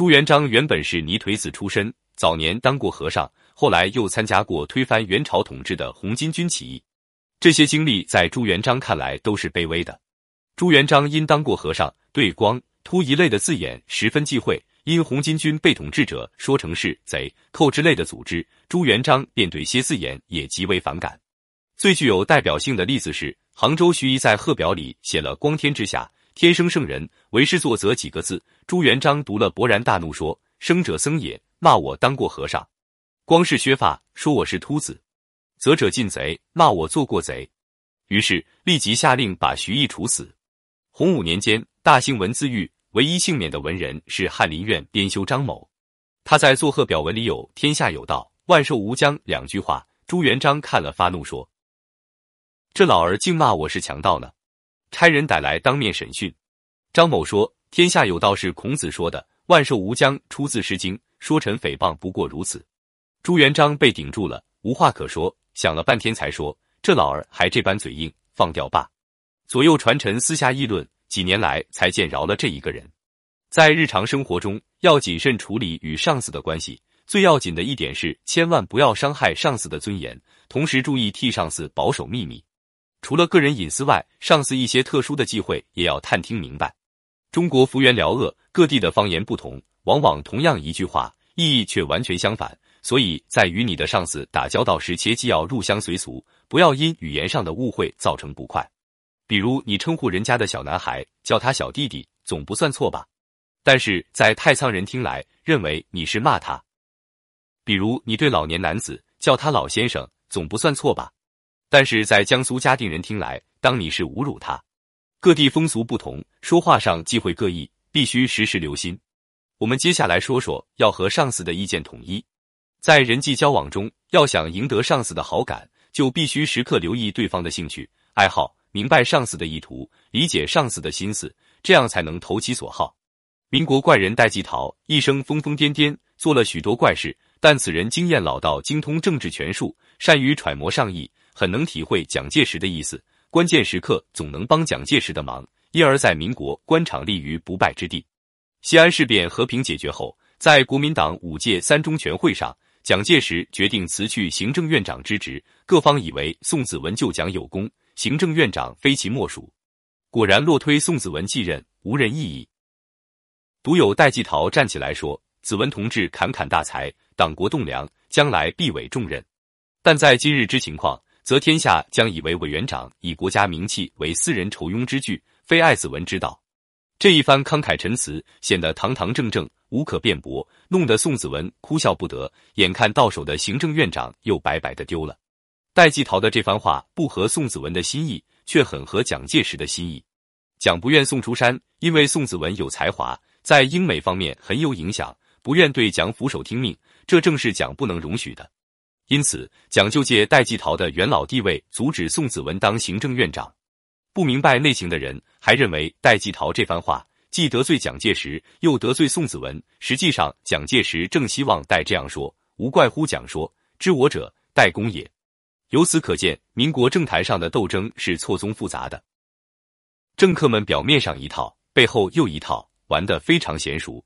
朱元璋原本是泥腿子出身，早年当过和尚，后来又参加过推翻元朝统治的红巾军起义。这些经历在朱元璋看来都是卑微的。朱元璋因当过和尚，对“光”“秃”一类的字眼十分忌讳。因红巾军被统治者说成是贼寇之类的组织，朱元璋便对些字眼也极为反感。最具有代表性的例子是，杭州徐颐在贺表里写了“光天之下，天生圣人，为师作则”几个字，朱元璋读了勃然大怒，说：“生者僧也，骂我当过和尚；光是削发，说我是秃子；则者进贼，骂我做过贼。”于是立即下令把徐颐处死。洪武年间，大兴文字狱。唯一幸免的文人是翰林院编修张某，他在作贺表文里有“天下有道，万寿无疆”两句话。朱元璋看了发怒，说：“这老儿竟骂我是强盗呢！”差人逮来当面审讯。张某说：“天下有道是孔子说的，万寿无疆出自《诗经》，说臣诽谤不过如此。”朱元璋被顶住了，无话可说，想了半天才说：“这老儿还这般嘴硬，放掉罢。”左右传臣私下议论。几年来才见饶了这一个人，在日常生活中要谨慎处理与上司的关系。最要紧的一点是，千万不要伤害上司的尊严，同时注意替上司保守秘密。除了个人隐私外，上司一些特殊的忌讳也要探听明白。中国幅员辽鄂，各地的方言不同，往往同样一句话意义却完全相反。所以在与你的上司打交道时，切记要入乡随俗，不要因语言上的误会造成不快。比如你称呼人家的小男孩叫他小弟弟，总不算错吧？但是在太仓人听来，认为你是骂他。比如你对老年男子叫他老先生，总不算错吧？但是在江苏嘉定人听来，当你是侮辱他。各地风俗不同，说话上忌讳各异，必须时时留心。我们接下来说说要和上司的意见统一。在人际交往中，要想赢得上司的好感，就必须时刻留意对方的兴趣爱好。明白上司的意图，理解上司的心思，这样才能投其所好。民国怪人戴季陶一生疯疯癫癫，做了许多怪事，但此人经验老道，精通政治权术，善于揣摩上意，很能体会蒋介石的意思，关键时刻总能帮蒋介石的忙，因而，在民国官场立于不败之地。西安事变和平解决后，在国民党五届三中全会上，蒋介石决定辞去行政院长之职，各方以为宋子文救蒋有功。行政院长非其莫属，果然落推宋子文继任，无人异议。独有戴季陶站起来说：“子文同志侃侃大才，党国栋梁，将来必委重任。但在今日之情况，则天下将以为委员长以国家名气为私人酬庸之具，非爱子文之道。”这一番慷慨陈词显得堂堂正正，无可辩驳，弄得宋子文哭笑不得。眼看到手的行政院长又白白的丢了。戴季陶的这番话不合宋子文的心意，却很合蒋介石的心意。蒋不愿宋出山，因为宋子文有才华，在英美方面很有影响，不愿对蒋俯首听命，这正是蒋不能容许的。因此，蒋就借戴季陶的元老地位，阻止宋子文当行政院长。不明白内情的人，还认为戴季陶这番话既得罪蒋介石，又得罪宋子文。实际上，蒋介石正希望戴这样说，无怪乎蒋说：“知我者，戴公也。”由此可见，民国政坛上的斗争是错综复杂的。政客们表面上一套，背后又一套，玩得非常娴熟。